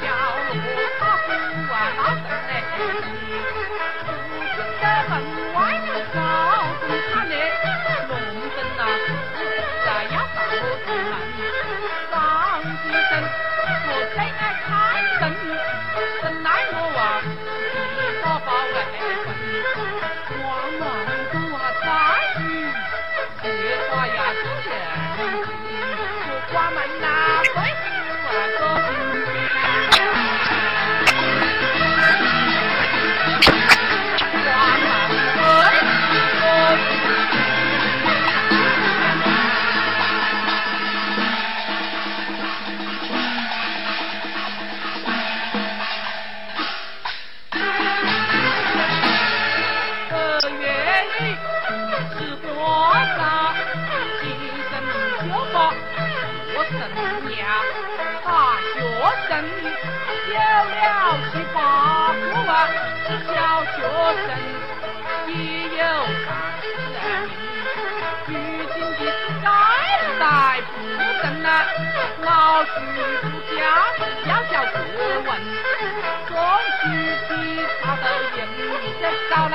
叫我把书啊拿回。也有人。如今的改代不争啊，老徐家要叫过问，庄局的他都认得到了，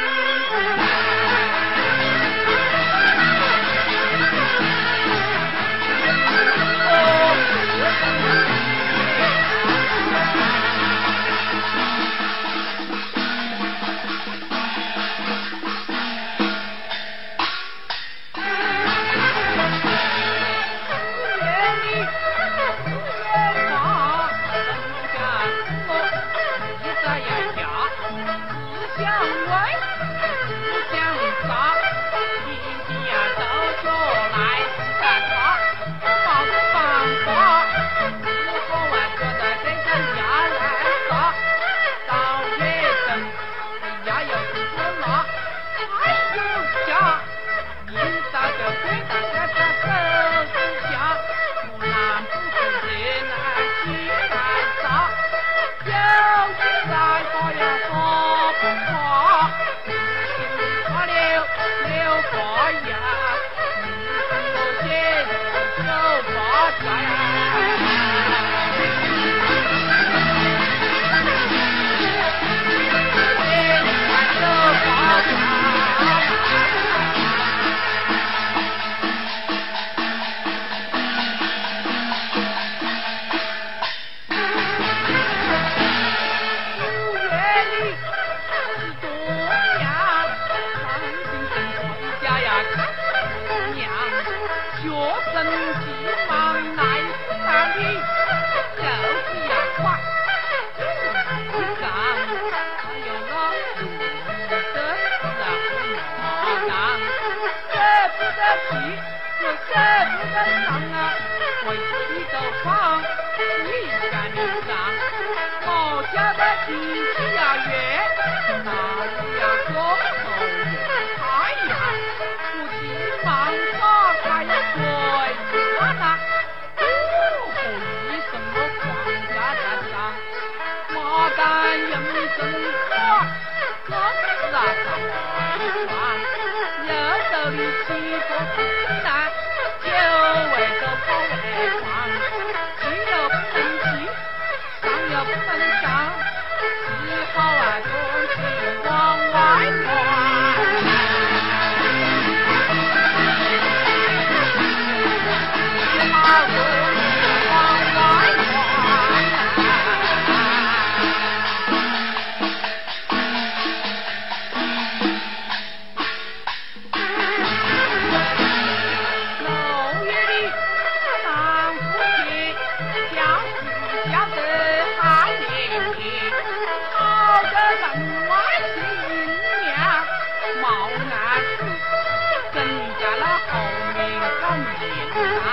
啊，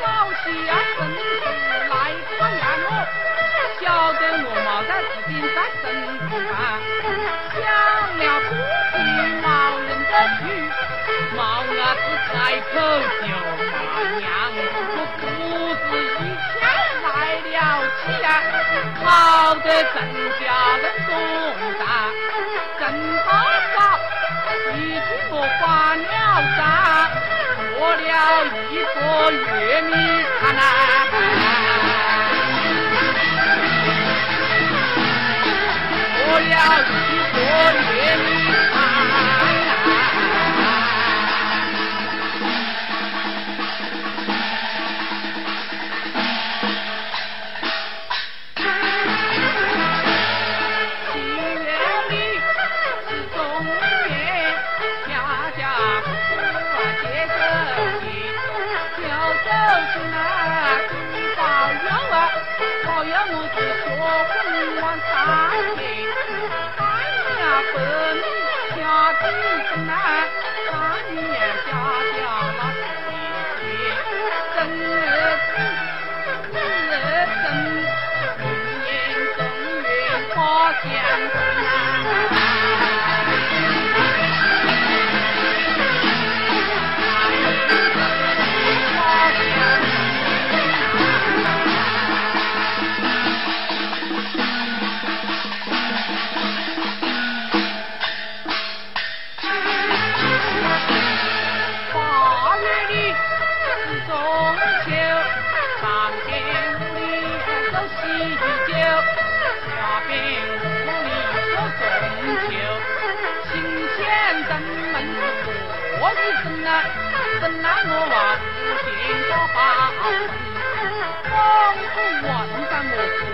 高兴啊，是来看看我，晓得我毛在自己在身啊，想了不起毛人的去，毛伢子开口就骂娘，我裤子一天来了气啊，好真家的动荡，真好搞，一句我花了账。了一个月米他那饭，过了一个月米他。我不忘三辈子，俺家不命下地不难，俺家家家。中秋，上边屋里都喜酒，下屋里中秋。们？怎奈我往父亲家跑，帮助我我。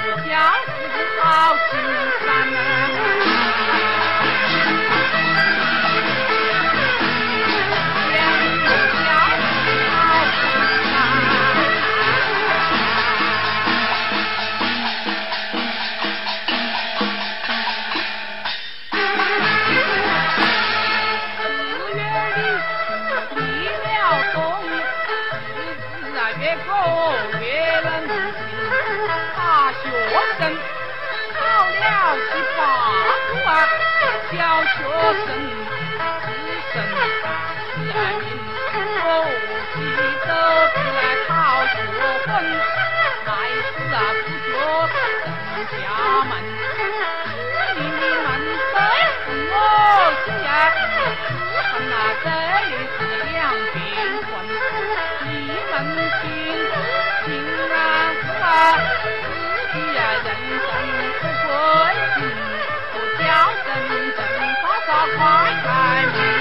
小狮好心烦呐。Wilson. part-time